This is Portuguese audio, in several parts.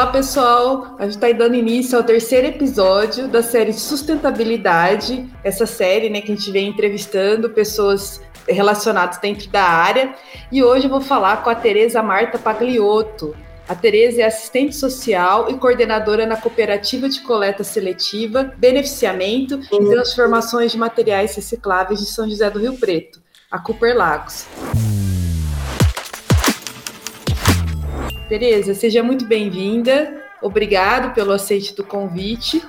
Olá, pessoal. A gente está dando início ao terceiro episódio da série Sustentabilidade, essa série né, que a gente vem entrevistando pessoas relacionadas dentro da área. E hoje eu vou falar com a Tereza Marta Pagliotto. A Tereza é assistente social e coordenadora na cooperativa de coleta seletiva, beneficiamento e transformações de materiais recicláveis de São José do Rio Preto, a Cooper Lagos. Tereza, seja muito bem-vinda. Obrigado pelo aceite do convite.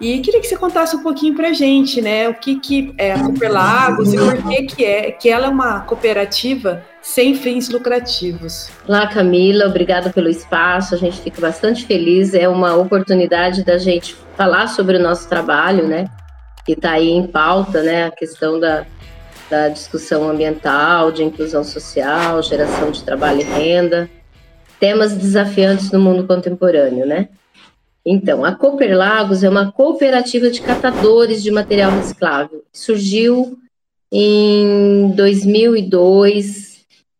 E queria que você contasse um pouquinho para a gente, né? O que, que é a Cooper Lagos e por que, que é que ela é uma cooperativa sem fins lucrativos. Olá, Camila, obrigada pelo espaço. A gente fica bastante feliz. É uma oportunidade da gente falar sobre o nosso trabalho, né? Que está aí em pauta, né? A questão da, da discussão ambiental, de inclusão social, geração de trabalho e renda temas desafiantes no mundo contemporâneo, né? Então, a Cooper Lagos é uma cooperativa de catadores de material reciclável. Surgiu em 2002,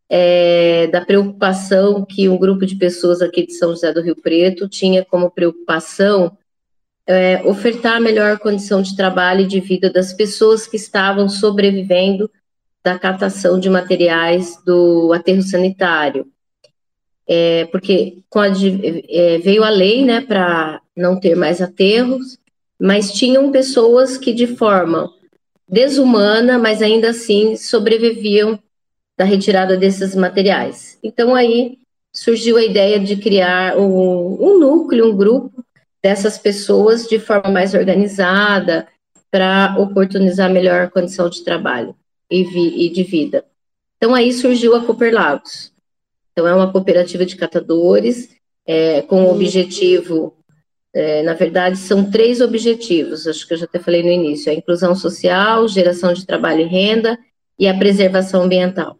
é, da preocupação que um grupo de pessoas aqui de São José do Rio Preto tinha como preocupação é, ofertar a melhor condição de trabalho e de vida das pessoas que estavam sobrevivendo da catação de materiais do aterro sanitário é, porque a, é, veio a lei né, para não ter mais aterros, mas tinham pessoas que de forma desumana, mas ainda assim sobreviviam da retirada desses materiais. Então aí surgiu a ideia de criar um, um núcleo, um grupo dessas pessoas de forma mais organizada para oportunizar melhor condição de trabalho e, vi, e de vida. Então aí surgiu a Cooper Lagos. Então, é uma cooperativa de catadores é, com o objetivo, é, na verdade, são três objetivos, acho que eu já até falei no início: a inclusão social, geração de trabalho e renda e a preservação ambiental.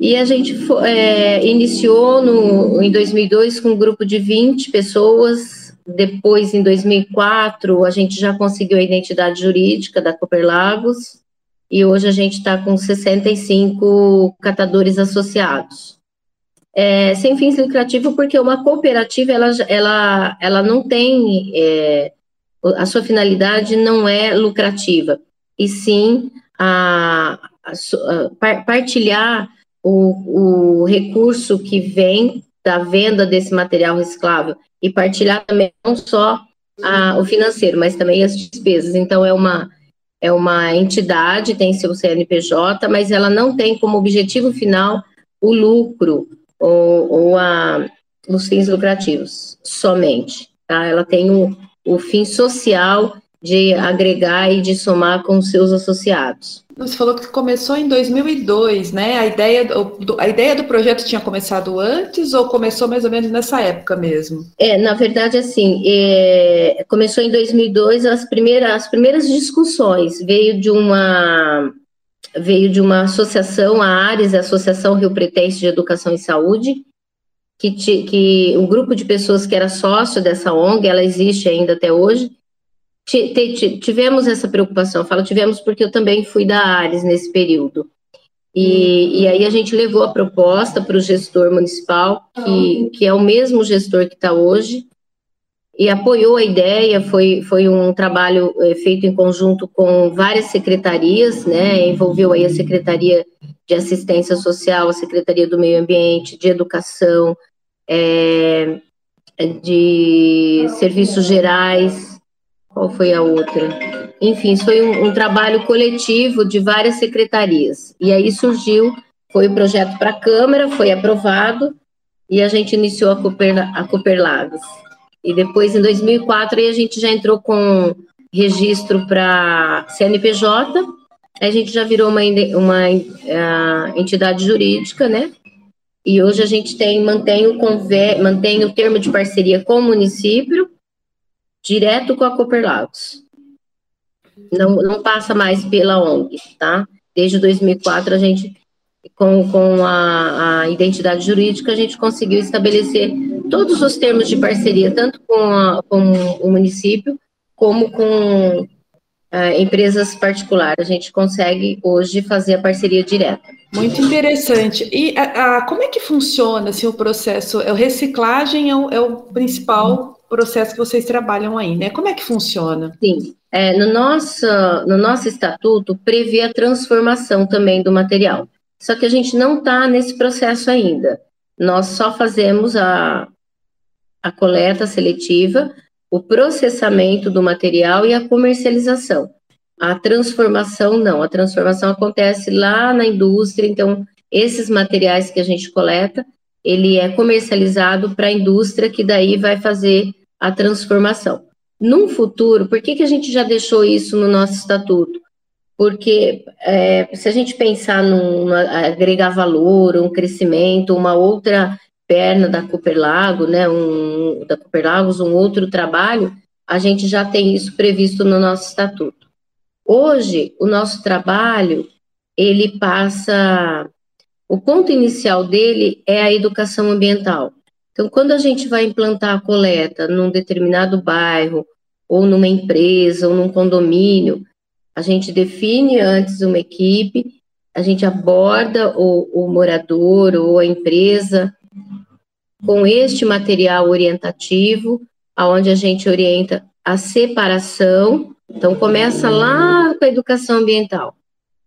E a gente é, iniciou no, em 2002 com um grupo de 20 pessoas, depois, em 2004, a gente já conseguiu a identidade jurídica da Cooper Lagos, e hoje a gente está com 65 catadores associados é, sem fins lucrativos, porque uma cooperativa ela, ela, ela não tem é, a sua finalidade não é lucrativa, e sim a, a, a partilhar o, o recurso que vem da venda desse material reciclável e partilhar também não só a, o financeiro, mas também as despesas. Então é uma é uma entidade, tem seu CNPJ, mas ela não tem como objetivo final o lucro ou, ou a, os fins lucrativos somente. Tá? Ela tem o, o fim social de agregar e de somar com os seus associados. Você falou que começou em 2002, né? A ideia, do, a ideia do projeto tinha começado antes ou começou mais ou menos nessa época mesmo? É, na verdade, assim, é, começou em 2002 as primeiras, as primeiras discussões. Veio de uma veio de uma associação, a ARES, a Associação Rio Pretense de Educação e Saúde, que, que um grupo de pessoas que era sócio dessa ONG, ela existe ainda até hoje, tivemos essa preocupação, falo tivemos porque eu também fui da ARES nesse período. E, e aí a gente levou a proposta para o gestor municipal, que, que é o mesmo gestor que está hoje, e apoiou a ideia, foi, foi um trabalho é, feito em conjunto com várias secretarias, né, envolveu aí a Secretaria de Assistência Social, a Secretaria do Meio Ambiente, de Educação, é, de Serviços Gerais, qual foi a outra? Enfim, foi um, um trabalho coletivo de várias secretarias, e aí surgiu, foi o projeto para a Câmara, foi aprovado, e a gente iniciou a Cooper, a. E depois, em 2004, a gente já entrou com registro para CNPJ, a gente já virou uma, uma uh, entidade jurídica, né? E hoje a gente tem, mantém o, mantém o termo de parceria com o município, direto com a Cooper Lagos. Não, não passa mais pela ONG, tá? Desde 2004 a gente com, com a, a, identidade jurídica, a gente conseguiu estabelecer todos os termos de parceria, tanto com, a, com o município, como com uh, empresas particulares. A gente consegue hoje fazer a parceria direta. Muito interessante. E a, a, como é que funciona assim, o processo? A reciclagem é o, é o, principal processo que vocês trabalham aí, né? Como é que funciona? Sim. É, no, nosso, no nosso estatuto prevê a transformação também do material. Só que a gente não está nesse processo ainda. Nós só fazemos a, a coleta seletiva, o processamento do material e a comercialização. A transformação não, a transformação acontece lá na indústria, então esses materiais que a gente coleta, ele é comercializado para a indústria que daí vai fazer a transformação. Num futuro, por que, que a gente já deixou isso no nosso estatuto? Porque é, se a gente pensar num agregar valor, um crescimento, uma outra perna da Cooper Lago, né, um, da Cooper Lagos, um outro trabalho, a gente já tem isso previsto no nosso estatuto. Hoje, o nosso trabalho, ele passa, o ponto inicial dele é a educação ambiental. Então, quando a gente vai implantar a coleta num determinado bairro, ou numa empresa, ou num condomínio, a gente define antes uma equipe, a gente aborda o, o morador ou a empresa com este material orientativo, aonde a gente orienta a separação. Então começa lá com a educação ambiental,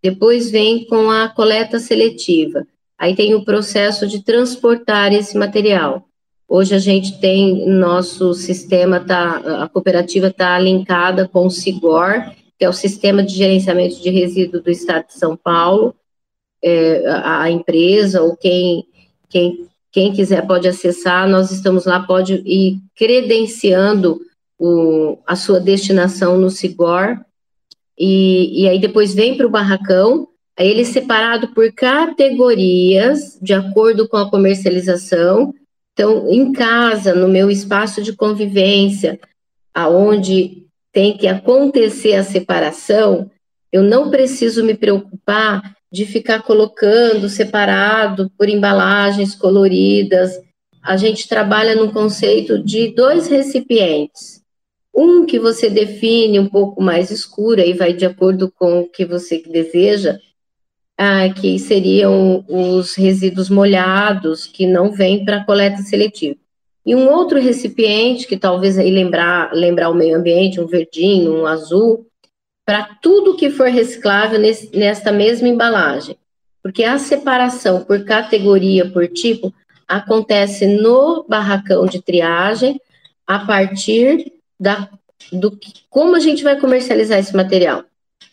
depois vem com a coleta seletiva. Aí tem o processo de transportar esse material. Hoje a gente tem nosso sistema tá, a cooperativa está linkada com o Sigor, que é o sistema de gerenciamento de resíduos do Estado de São Paulo. É, a, a empresa ou quem quem quem quiser pode acessar, nós estamos lá, pode ir credenciando o, a sua destinação no Sigor, e, e aí depois vem para o barracão, aí ele é separado por categorias, de acordo com a comercialização. Então, em casa, no meu espaço de convivência, aonde tem que acontecer a separação, eu não preciso me preocupar de ficar colocando separado por embalagens coloridas. A gente trabalha no conceito de dois recipientes. Um que você define um pouco mais escuro, e vai de acordo com o que você deseja, ah, que seriam os resíduos molhados, que não vêm para coleta seletiva. E um outro recipiente, que talvez aí lembrar, lembrar o meio ambiente, um verdinho, um azul, para tudo que for reciclável nesse, nesta mesma embalagem. Porque a separação por categoria, por tipo, acontece no barracão de triagem a partir da, do como a gente vai comercializar esse material.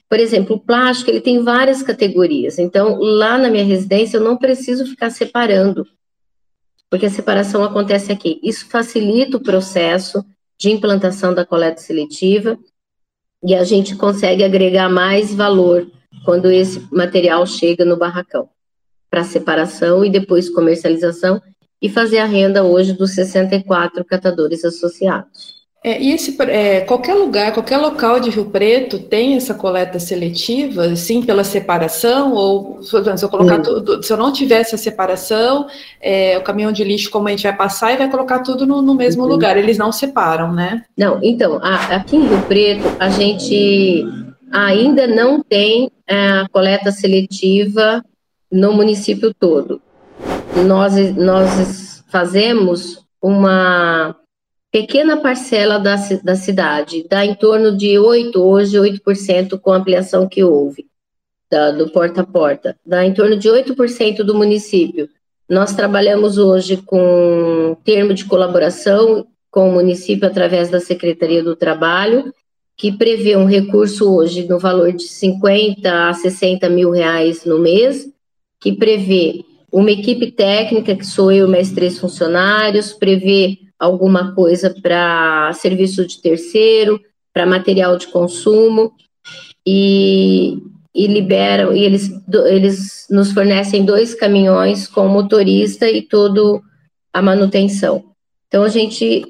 Por exemplo, o plástico ele tem várias categorias. Então, lá na minha residência eu não preciso ficar separando, porque a separação acontece aqui. Isso facilita o processo de implantação da coleta seletiva e a gente consegue agregar mais valor quando esse material chega no barracão para separação e depois comercialização e fazer a renda hoje dos 64 catadores associados. É, e esse, é, qualquer lugar, qualquer local de Rio Preto tem essa coleta seletiva, sim, pela separação, ou se eu colocar tudo, se eu não tivesse a separação, é, o caminhão de lixo, como a gente vai passar, e vai colocar tudo no, no mesmo uhum. lugar, eles não separam, né? Não, então, a, aqui em Rio Preto, a gente ainda não tem é, a coleta seletiva no município todo. Nós, nós fazemos uma pequena parcela da, da cidade, dá em torno de 8, hoje 8% com a ampliação que houve, da, do porta a porta, dá em torno de 8% do município. Nós trabalhamos hoje com termo de colaboração com o município através da Secretaria do Trabalho, que prevê um recurso hoje no valor de 50 a 60 mil reais no mês, que prevê uma equipe técnica, que sou eu mais três funcionários, prevê alguma coisa para serviço de terceiro, para material de consumo, e, e liberam, e eles, eles nos fornecem dois caminhões com motorista e toda a manutenção. Então, a gente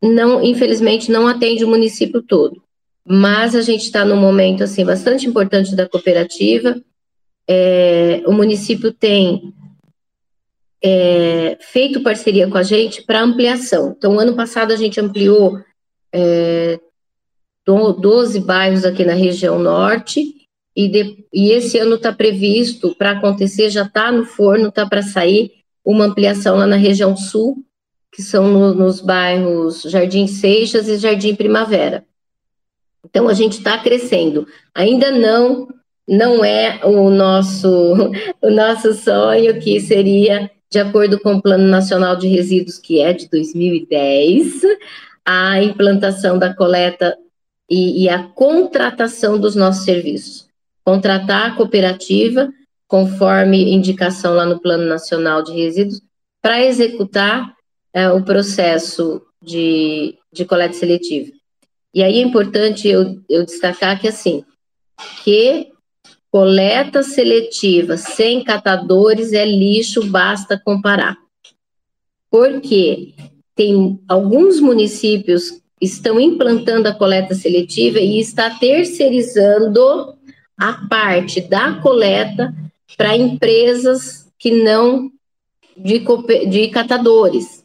não, infelizmente, não atende o município todo, mas a gente está num momento, assim, bastante importante da cooperativa, é, o município tem é, feito parceria com a gente para ampliação. Então, ano passado a gente ampliou é, 12 bairros aqui na região norte e, de, e esse ano está previsto para acontecer, já está no forno, está para sair uma ampliação lá na região sul, que são no, nos bairros Jardim Seixas e Jardim Primavera. Então a gente está crescendo. Ainda não não é o nosso o nosso sonho que seria de acordo com o Plano Nacional de Resíduos que é de 2010, a implantação da coleta e, e a contratação dos nossos serviços. Contratar a cooperativa conforme indicação lá no Plano Nacional de Resíduos para executar é, o processo de, de coleta seletiva. E aí é importante eu, eu destacar que, assim, que coleta seletiva sem catadores é lixo, basta comparar. Porque tem alguns municípios estão implantando a coleta seletiva e está terceirizando a parte da coleta para empresas que não de, de catadores.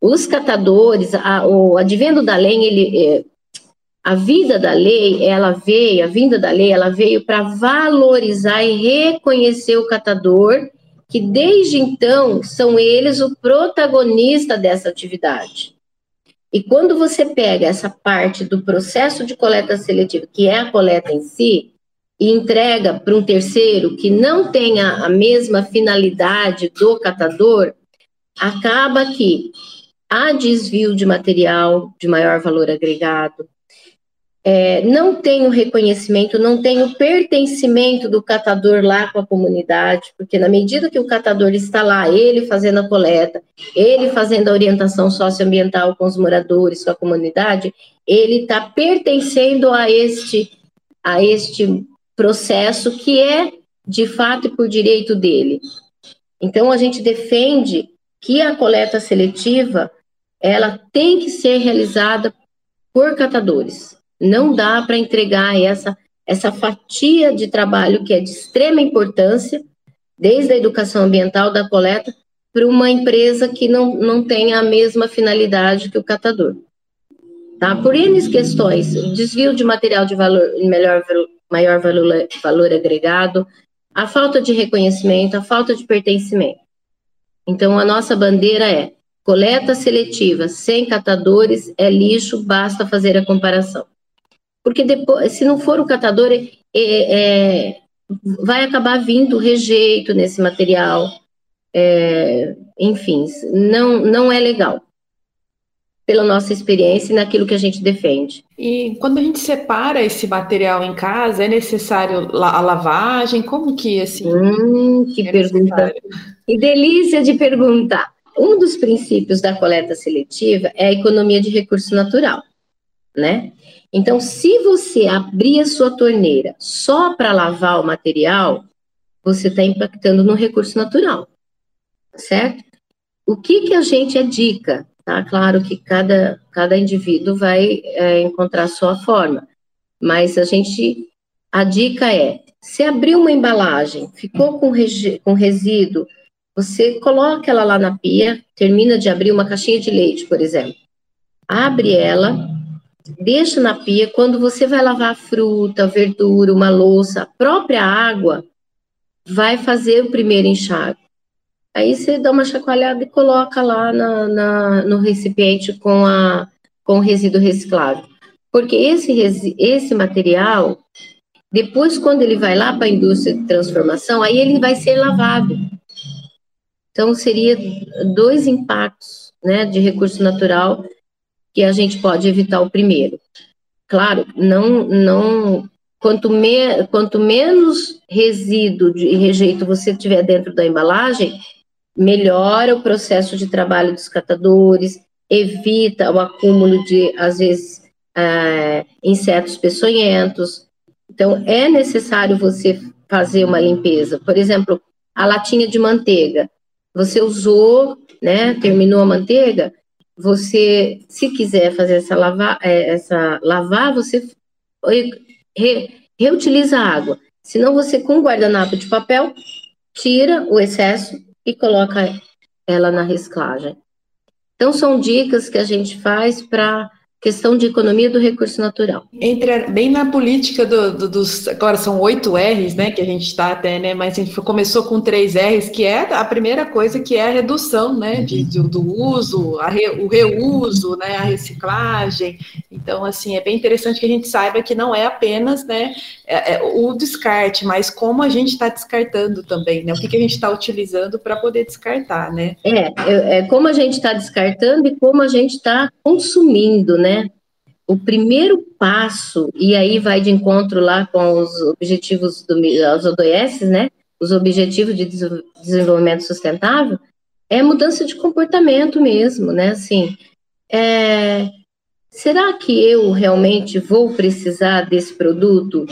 Os catadores, a, o advento da lei, ele, é, a vida da lei, ela veio, a vinda da lei, ela veio para valorizar e reconhecer o catador, que desde então são eles o protagonista dessa atividade. E quando você pega essa parte do processo de coleta seletiva, que é a coleta em si, e entrega para um terceiro que não tenha a mesma finalidade do catador, acaba que há desvio de material de maior valor agregado, é, não tem o reconhecimento, não tem o pertencimento do catador lá com a comunidade, porque na medida que o catador está lá, ele fazendo a coleta, ele fazendo a orientação socioambiental com os moradores, com a comunidade, ele está pertencendo a este, a este processo que é de fato e por direito dele. Então a gente defende que a coleta seletiva ela tem que ser realizada por catadores. Não dá para entregar essa, essa fatia de trabalho que é de extrema importância, desde a educação ambiental da coleta, para uma empresa que não, não tenha a mesma finalidade que o catador. Tá? Por N questões, desvio de material de valor, melhor, maior valor, valor agregado, a falta de reconhecimento, a falta de pertencimento. Então, a nossa bandeira é Coleta seletiva sem catadores é lixo, basta fazer a comparação. Porque depois, se não for o catador, é, é, vai acabar vindo rejeito nesse material. É, enfim, não, não é legal. Pela nossa experiência e naquilo que a gente defende. E quando a gente separa esse material em casa, é necessário a lavagem? Como que assim? Hum, que é pergunta. Necessário? Que delícia de perguntar. Um dos princípios da coleta seletiva é a economia de recurso natural, né? Então, se você abrir a sua torneira só para lavar o material, você está impactando no recurso natural, certo? O que que a gente é dica? Tá claro que cada, cada indivíduo vai é, encontrar a sua forma, mas a gente, a dica é, se abrir uma embalagem, ficou com, com resíduo, você coloca ela lá na pia, termina de abrir uma caixinha de leite, por exemplo. Abre ela, deixa na pia. Quando você vai lavar fruta, verdura, uma louça, a própria água vai fazer o primeiro enxágue. Aí você dá uma chacoalhada e coloca lá na, na, no recipiente com, a, com o resíduo reciclável. Porque esse, esse material, depois, quando ele vai lá para a indústria de transformação, aí ele vai ser lavado. Então, seria dois impactos né, de recurso natural que a gente pode evitar o primeiro. Claro, não, não quanto, me, quanto menos resíduo de rejeito você tiver dentro da embalagem, melhora o processo de trabalho dos catadores, evita o acúmulo de, às vezes, é, insetos peçonhentos. Então, é necessário você fazer uma limpeza. Por exemplo, a latinha de manteiga. Você usou, né? Terminou a manteiga. Você, se quiser fazer essa lavar, é, essa lavar, você re, reutiliza a água. Senão você com guardanapo de papel tira o excesso e coloca ela na reciclagem. Então são dicas que a gente faz para questão de economia do recurso natural. Entre bem na política do, do, dos agora são oito R's, né, que a gente está até, né, mas a gente começou com três R's, que é a primeira coisa que é a redução, né, de, de do uso, re, o reuso, né, a reciclagem. Então, assim, é bem interessante que a gente saiba que não é apenas, né, é, é o descarte, mas como a gente está descartando também, né, o que, que a gente está utilizando para poder descartar, né? É, é, é como a gente está descartando e como a gente está consumindo, né? O primeiro passo, e aí vai de encontro lá com os objetivos do os ODS, né? Os objetivos de desenvolvimento sustentável, é mudança de comportamento mesmo, né? Assim, é, será que eu realmente vou precisar desse produto?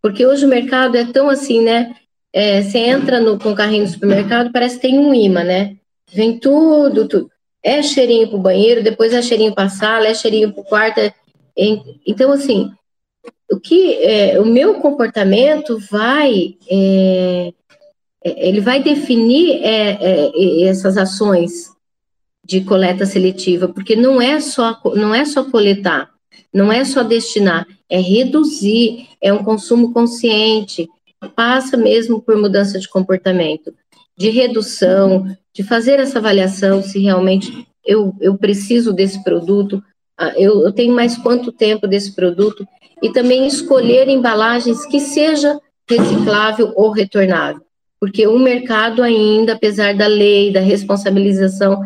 Porque hoje o mercado é tão assim, né? É, você entra no, com o carrinho no supermercado, parece que tem um imã, né? Vem tudo, tudo. É cheirinho para o banheiro, depois é cheirinho para a sala, é cheirinho para o quarto, é então, assim, o que é, o meu comportamento vai é, é, ele vai definir é, é, essas ações de coleta seletiva, porque não é só não é só coletar, não é só destinar, é reduzir, é um consumo consciente, passa mesmo por mudança de comportamento, de redução, de fazer essa avaliação se realmente eu, eu preciso desse produto, ah, eu, eu tenho mais quanto tempo desse produto, e também escolher embalagens que seja reciclável ou retornável, porque o mercado ainda, apesar da lei, da responsabilização,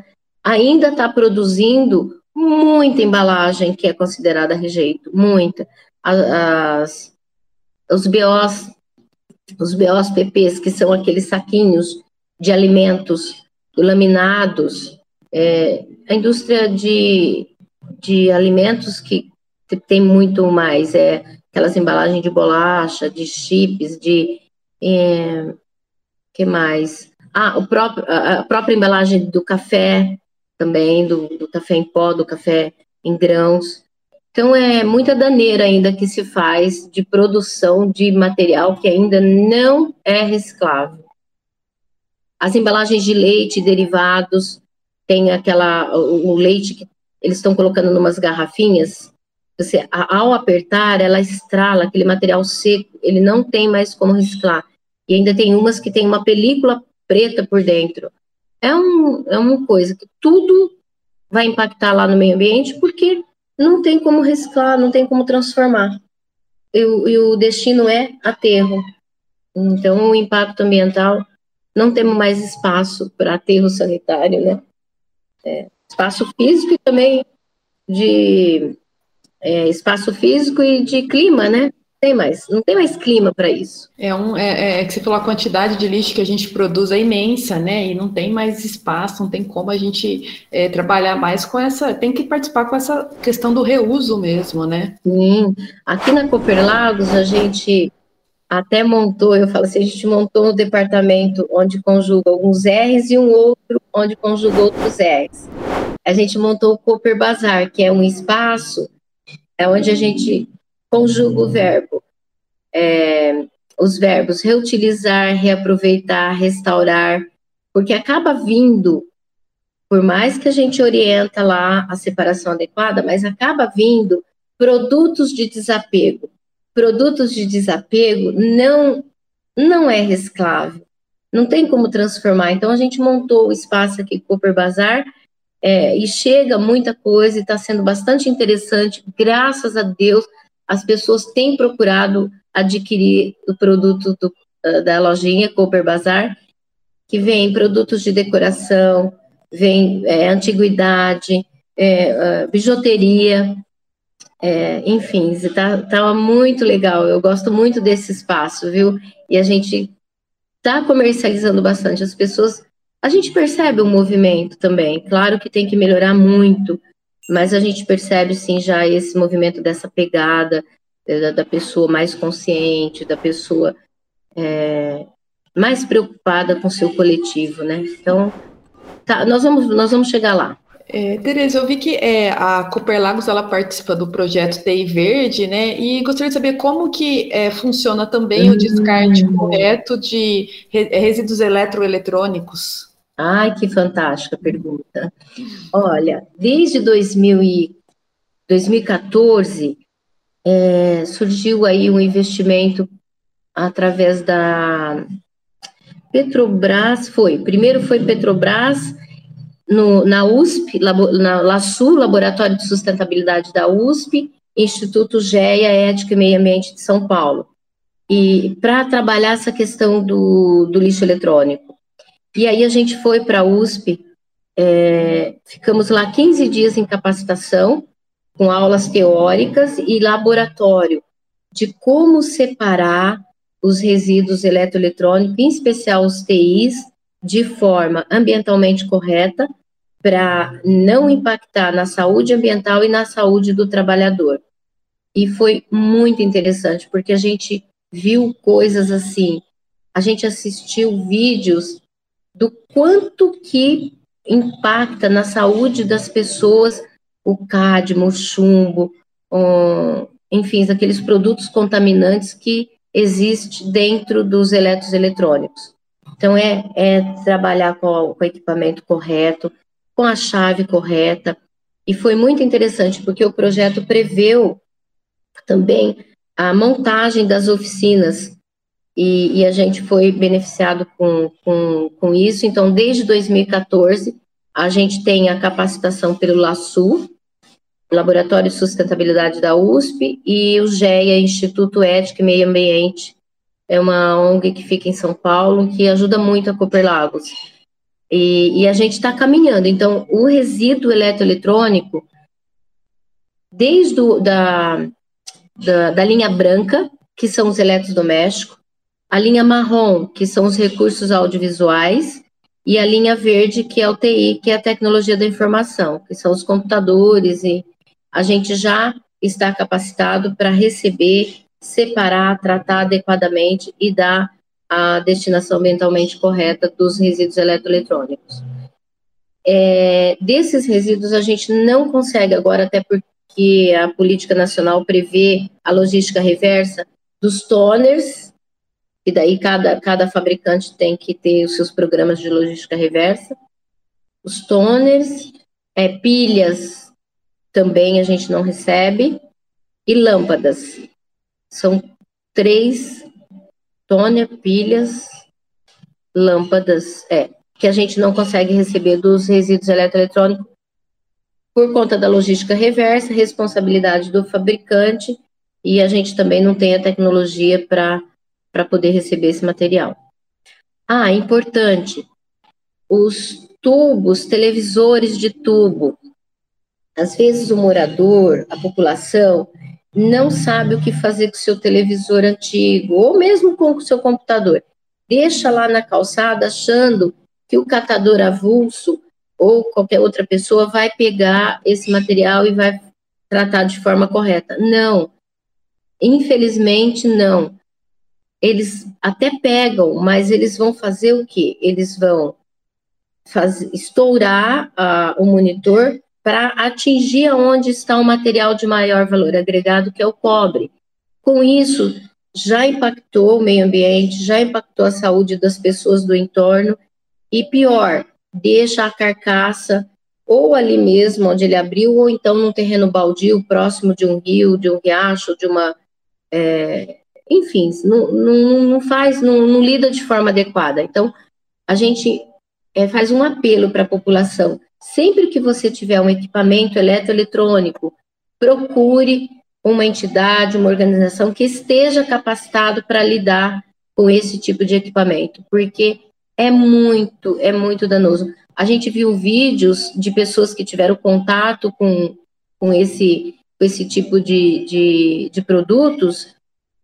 ainda está produzindo muita embalagem que é considerada rejeito, muita. As, os BOs, os BOs PPs, que são aqueles saquinhos de alimentos laminados, é, a indústria de de alimentos que tem muito mais, é aquelas embalagens de bolacha, de chips, de é, que mais? Ah, o próprio, a própria embalagem do café também, do, do café em pó, do café em grãos. Então é muita daneira ainda que se faz de produção de material que ainda não é reciclável. As embalagens de leite, derivados, tem aquela o, leite que eles estão colocando numas garrafinhas, você, ao apertar, ela estrala aquele material seco, ele não tem mais como reciclar. E ainda tem umas que tem uma película preta por dentro. É, um, é uma coisa que tudo vai impactar lá no meio ambiente, porque não tem como reciclar, não tem como transformar. E, e o destino é aterro. Então, o impacto ambiental, não temos mais espaço para aterro sanitário, né? É, espaço físico e também de é, espaço físico e de clima, né? Tem mais, não tem mais clima para isso. É, um, é, é, que você falou, a quantidade de lixo que a gente produz é imensa, né? E não tem mais espaço, não tem como a gente é, trabalhar mais com essa. Tem que participar com essa questão do reuso mesmo, né? Sim. Aqui na Cooperlagos, a gente até montou, eu falo assim, a gente montou um departamento onde conjuga alguns R's e um outro onde conjuga outros R's. A gente montou o Cooper Bazar, que é um espaço é onde a gente conjuga o verbo, é, os verbos reutilizar, reaproveitar, restaurar, porque acaba vindo, por mais que a gente orienta lá a separação adequada, mas acaba vindo produtos de desapego produtos de desapego não não é reciclável, não tem como transformar. Então a gente montou o espaço aqui Cooper Bazar é, e chega muita coisa e está sendo bastante interessante. Graças a Deus as pessoas têm procurado adquirir o produto do, da lojinha Cooper Bazar, que vem produtos de decoração, vem é, antiguidade, é, bijuteria, é, enfim, está tá muito legal. Eu gosto muito desse espaço, viu? E a gente está comercializando bastante. As pessoas. A gente percebe o movimento também. Claro que tem que melhorar muito, mas a gente percebe sim já esse movimento dessa pegada da, da pessoa mais consciente, da pessoa é, mais preocupada com seu coletivo, né? Então, tá, nós, vamos, nós vamos chegar lá. É, Tereza, eu vi que é, a Cooper Lagos ela participa do projeto TI Verde, né? E gostaria de saber como que é, funciona também o descarte hum. correto de resíduos eletroeletrônicos. Ai, que fantástica pergunta. Olha, desde 2000 e 2014, é, surgiu aí um investimento através da Petrobras, foi, primeiro foi Petrobras, no, na USP, na LASU, Laboratório de Sustentabilidade da USP, Instituto GEA Ética e Meio Ambiente de São Paulo, e para trabalhar essa questão do, do lixo eletrônico. E aí a gente foi para a USP, é, ficamos lá 15 dias em capacitação, com aulas teóricas e laboratório de como separar os resíduos eletroeletrônicos, em especial os TIs, de forma ambientalmente correta, para não impactar na saúde ambiental e na saúde do trabalhador. E foi muito interessante, porque a gente viu coisas assim, a gente assistiu vídeos do quanto que impacta na saúde das pessoas o cádmio, o chumbo, um, enfim, aqueles produtos contaminantes que existem dentro dos eletros eletrônicos. Então, é, é trabalhar com, com o equipamento correto, com a chave correta, e foi muito interessante, porque o projeto preveu também a montagem das oficinas, e, e a gente foi beneficiado com, com, com isso. Então, desde 2014, a gente tem a capacitação pelo LASU, Laboratório de Sustentabilidade da USP, e o GEA, Instituto Ético e Meio Ambiente, é uma ONG que fica em São Paulo, que ajuda muito a Cooper Lagos. E, e a gente está caminhando. Então, o resíduo eletroeletrônico, desde o, da, da, da linha branca, que são os eletrodomésticos, a linha marrom, que são os recursos audiovisuais, e a linha verde, que é o TI, que é a tecnologia da informação, que são os computadores, e a gente já está capacitado para receber, separar, tratar adequadamente e dar a destinação ambientalmente correta dos resíduos eletroeletrônicos. É, desses resíduos, a gente não consegue agora, até porque que a política nacional prevê a logística reversa dos toners, e daí cada, cada fabricante tem que ter os seus programas de logística reversa. Os toners, é, pilhas também a gente não recebe, e lâmpadas. São três toner, pilhas, lâmpadas, é, que a gente não consegue receber dos resíduos eletroeletrônicos por conta da logística reversa, responsabilidade do fabricante, e a gente também não tem a tecnologia para poder receber esse material. Ah, importante, os tubos, televisores de tubo. Às vezes o morador, a população, não sabe o que fazer com o seu televisor antigo, ou mesmo com o seu computador. Deixa lá na calçada achando que o catador avulso ou qualquer outra pessoa vai pegar esse material e vai tratar de forma correta. Não. Infelizmente, não. Eles até pegam, mas eles vão fazer o quê? Eles vão fazer, estourar uh, o monitor para atingir onde está o material de maior valor agregado, que é o cobre. Com isso, já impactou o meio ambiente, já impactou a saúde das pessoas do entorno, e pior, deixa a carcaça ou ali mesmo onde ele abriu, ou então num terreno baldio próximo de um rio, de um riacho, de uma. É, enfim, não, não, não faz, não, não, lida de forma adequada. Então, a gente é, faz um apelo para a população. Sempre que você tiver um equipamento eletroeletrônico, procure uma entidade, uma organização que esteja capacitado para lidar com esse tipo de equipamento, porque é muito, é muito danoso. A gente viu vídeos de pessoas que tiveram contato com, com, esse, com esse tipo de, de, de produtos,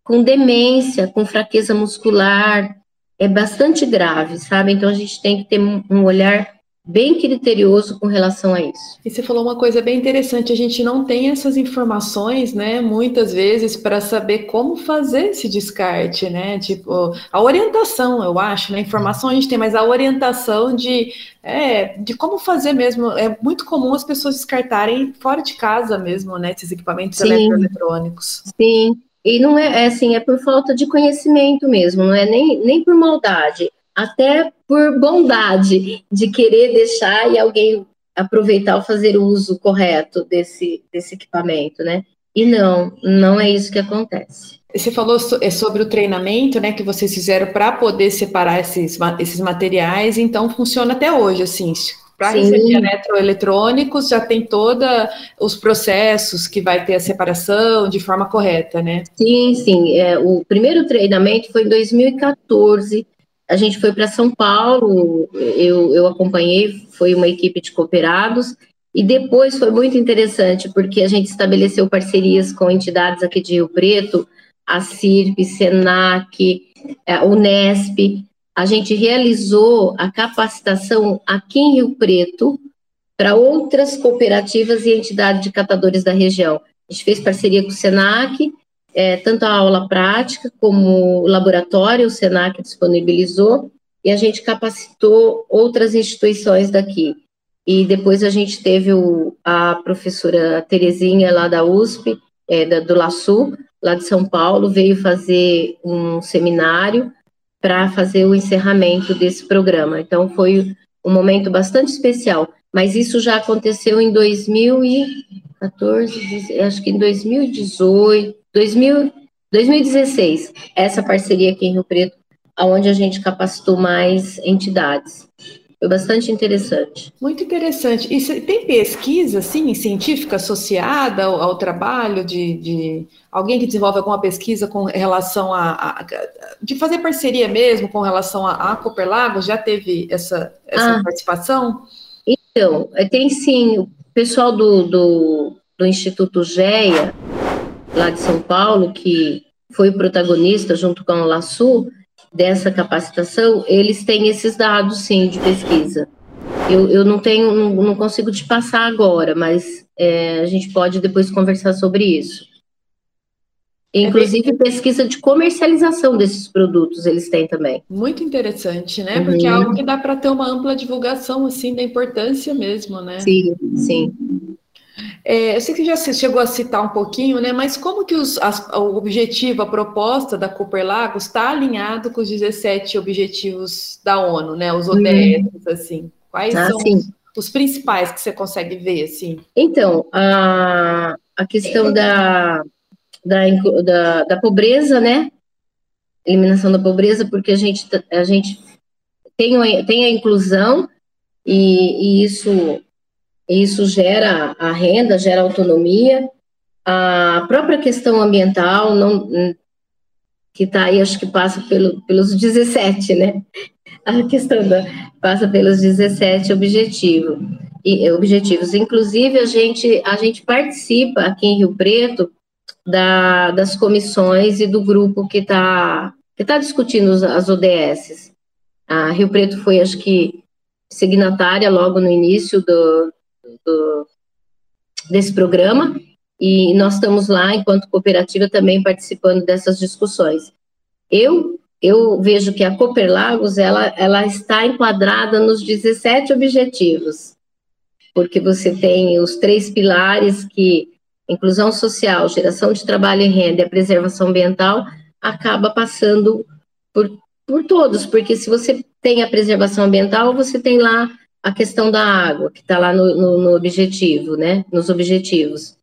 com demência, com fraqueza muscular, é bastante grave, sabe? Então a gente tem que ter um olhar bem criterioso com relação a isso. E você falou uma coisa bem interessante, a gente não tem essas informações, né, muitas vezes para saber como fazer esse descarte, né? Tipo, a orientação, eu acho, né? Informação a gente tem, mas a orientação de é, de como fazer mesmo. É muito comum as pessoas descartarem fora de casa mesmo, né, esses equipamentos Sim. eletroeletrônicos. Sim. E não é, é assim, é por falta de conhecimento mesmo, não é nem, nem por maldade até por bondade de querer deixar e alguém aproveitar ou fazer o uso correto desse, desse equipamento, né? E não, não é isso que acontece. Você falou é sobre o treinamento, né, que vocês fizeram para poder separar esses, esses materiais, então funciona até hoje, assim, para receber eletroeletrônicos já tem todos os processos que vai ter a separação de forma correta, né? Sim, sim. É, o primeiro treinamento foi em 2014. A gente foi para São Paulo, eu, eu acompanhei, foi uma equipe de cooperados, e depois foi muito interessante, porque a gente estabeleceu parcerias com entidades aqui de Rio Preto, a CIRP, SENAC, a é, Unesp. A gente realizou a capacitação aqui em Rio Preto para outras cooperativas e entidades de catadores da região. A gente fez parceria com o SENAC, é, tanto a aula prática como o laboratório, o SENAC disponibilizou, e a gente capacitou outras instituições daqui. E depois a gente teve o, a professora Terezinha, lá da USP, é, da, do LASU, lá de São Paulo, veio fazer um seminário para fazer o encerramento desse programa. Então, foi um momento bastante especial. Mas isso já aconteceu em 2014, acho que em 2018, 2000, 2016, essa parceria aqui em Rio Preto, onde a gente capacitou mais entidades. Foi bastante interessante. Muito interessante. E tem pesquisa, assim, científica associada ao, ao trabalho de, de, alguém que desenvolve alguma pesquisa com relação a, a de fazer parceria mesmo com relação a, a Cooperlagos? Já teve essa, essa ah, participação? Então, tem sim. O pessoal do, do, do Instituto GEA, lá de São Paulo, que foi o protagonista junto com o LASU, dessa capacitação, eles têm esses dados, sim, de pesquisa. Eu, eu não tenho, não, não consigo te passar agora, mas é, a gente pode depois conversar sobre isso. Inclusive pesquisa de comercialização desses produtos eles têm também. Muito interessante, né? Porque é uhum. é algo que dá para ter uma ampla divulgação assim da importância mesmo, né? Sim, sim. É, eu sei que já chegou a citar um pouquinho, né? Mas como que os, as, o objetivo, a proposta da Cooper Lagos está alinhado com os 17 objetivos da ONU, né? Os ODS, hum. assim. Quais ah, são os, os, principais que você consegue ver, assim? Então, a, a questão da, da, da, da pobreza, né? Eliminação da pobreza, porque a gente, a gente tem, tem a inclusão e, e isso isso gera a renda, gera autonomia. A própria questão ambiental, não, que está aí, acho que passa pelo, pelos 17, né? A questão da, passa pelos 17 objetivos. E, objetivos. Inclusive, a gente, a gente participa aqui em Rio Preto da, das comissões e do grupo que está que tá discutindo as ODS. A Rio Preto foi, acho que, signatária logo no início do, desse programa, e nós estamos lá, enquanto cooperativa, também participando dessas discussões. Eu, eu vejo que a Cooper Lagos, ela, ela está enquadrada nos 17 objetivos, porque você tem os três pilares que inclusão social, geração de trabalho e renda e a preservação ambiental, acaba passando por, por todos, porque se você tem a preservação ambiental, você tem lá a questão da água, que está lá no, no, no, objetivo, né, nos objetivos.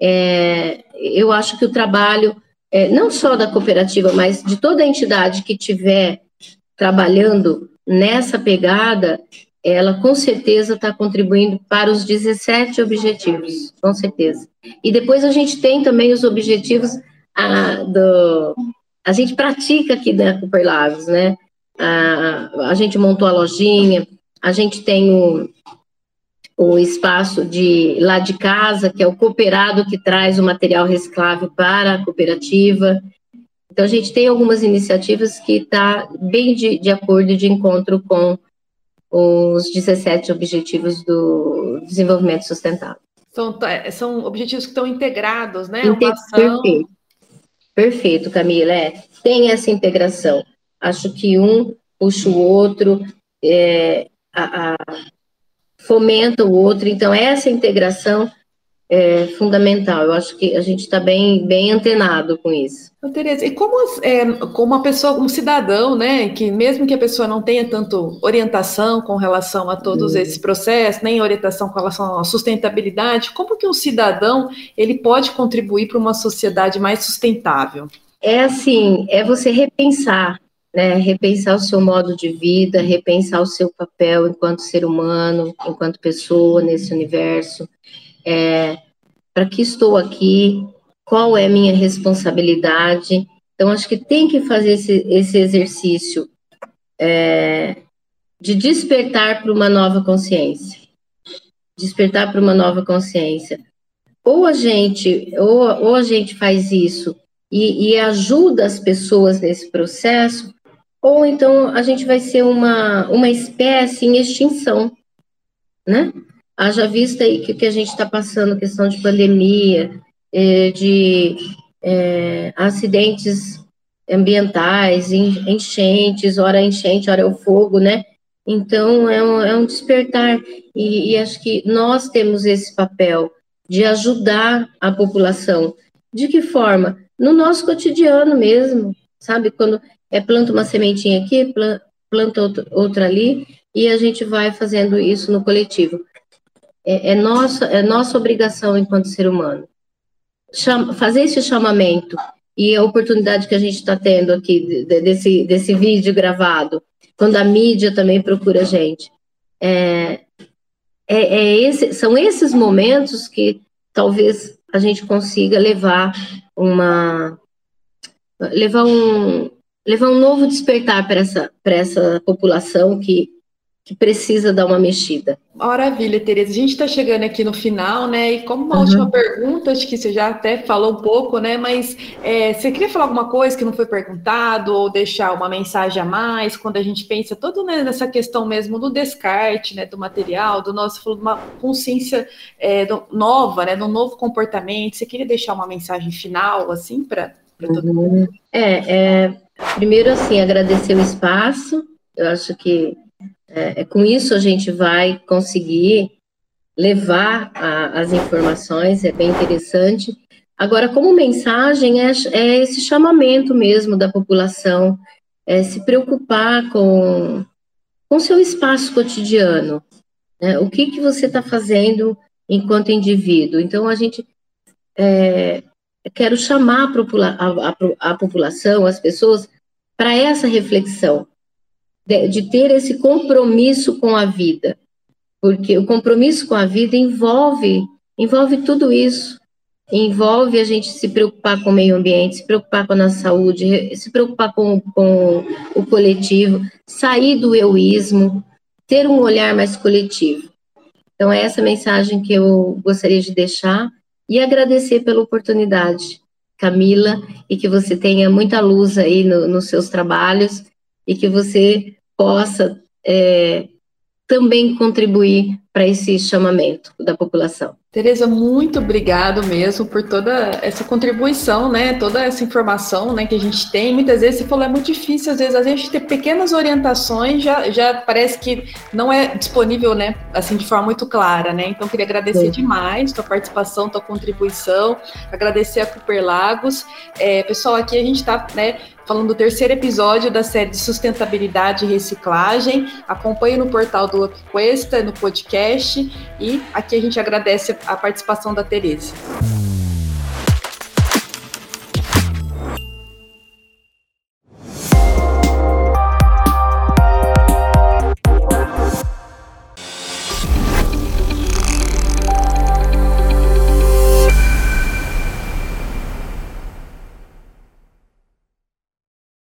É, eu acho que o trabalho, é, não só da cooperativa, mas de toda a entidade que estiver trabalhando nessa pegada, ela com certeza está contribuindo para os 17 objetivos, com certeza. E depois a gente tem também os objetivos a, do. A gente pratica aqui da Cooper Lagos, né? A, a gente montou a lojinha, a gente tem o, o espaço de lá de casa, que é o cooperado que traz o material reciclável para a cooperativa. Então, a gente tem algumas iniciativas que está bem de, de acordo e de encontro com os 17 Objetivos do Desenvolvimento Sustentável. São, é, são objetivos que estão integrados, né? Inte Perfeito. Perfeito, Camila. É, tem essa integração. Acho que um puxa o outro. É, a, a, fomenta o outro. Então, essa integração é fundamental. Eu acho que a gente está bem, bem antenado com isso. Tereza, e como, é, como uma pessoa, um cidadão, né, que mesmo que a pessoa não tenha tanto orientação com relação a todos uhum. esses processos, nem orientação com relação à sustentabilidade, como que um cidadão ele pode contribuir para uma sociedade mais sustentável? É assim, é você repensar, né, repensar o seu modo de vida, repensar o seu papel enquanto ser humano, enquanto pessoa nesse universo, é, para que estou aqui, qual é a minha responsabilidade. Então, acho que tem que fazer esse, esse exercício é, de despertar para uma nova consciência. Despertar para uma nova consciência. Ou a gente, ou, ou a gente faz isso e, e ajuda as pessoas nesse processo, ou então a gente vai ser uma, uma espécie em extinção, né? Haja vista aí que o que a gente está passando, questão de pandemia, é, de é, acidentes ambientais, enchentes, hora enchente, hora é o fogo, né? Então, é um, é um despertar, e, e, acho que nós temos esse papel de ajudar a população. De que forma? No nosso cotidiano mesmo, sabe? Quando é planta uma sementinha aqui, planta outra ali, e a gente vai fazendo isso no coletivo é, é, nossa, é nossa obrigação enquanto ser humano. Chama, fazer esse chamamento e a oportunidade que a gente está tendo aqui de, desse, desse vídeo gravado, quando a mídia também procura a gente. É, é, é esse, são esses momentos que talvez a gente consiga levar uma levar um levar um novo despertar para essa essa população que que precisa dar uma mexida. Maravilha, Tereza. A gente está chegando aqui no final, né? E como uma uhum. última pergunta, acho que você já até falou um pouco, né? Mas é, você queria falar alguma coisa que não foi perguntado ou deixar uma mensagem a mais quando a gente pensa todo né, nessa questão mesmo do descarte, né? Do material, do nosso, falou de uma consciência é, do, nova, né? De um novo comportamento. Você queria deixar uma mensagem final, assim, para todo uhum. mundo? É, é, primeiro, assim, agradecer o espaço. Eu acho que é, é, com isso a gente vai conseguir levar a, as informações, é bem interessante. Agora, como mensagem, é, é esse chamamento mesmo da população, é se preocupar com com seu espaço cotidiano. Né? O que, que você está fazendo enquanto indivíduo? Então, a gente é, quero chamar a, a, a, a população, as pessoas, para essa reflexão de, de ter esse compromisso com a vida, porque o compromisso com a vida envolve envolve tudo isso, envolve a gente se preocupar com o meio ambiente, se preocupar com a nossa saúde, se preocupar com, com o coletivo, sair do euísmo, ter um olhar mais coletivo. Então, é essa mensagem que eu gostaria de deixar e agradecer pela oportunidade, Camila, e que você tenha muita luz aí no, nos seus trabalhos e que você possa é, também contribuir para esse chamamento da população. Tereza, muito obrigado mesmo por toda essa contribuição, né? Toda essa informação, né, que a gente tem. Muitas vezes você falou é muito difícil, às vezes a gente ter pequenas orientações já, já parece que não é disponível, né? Assim de forma muito clara, né? Então queria agradecer Sim. demais tua participação, tua contribuição, agradecer a Cooper Lagos, é, pessoal. Aqui a gente está, né? Falando do terceiro episódio da série de sustentabilidade e reciclagem. Acompanhe no portal do UpQuesta, no podcast. E aqui a gente agradece a participação da Tereza.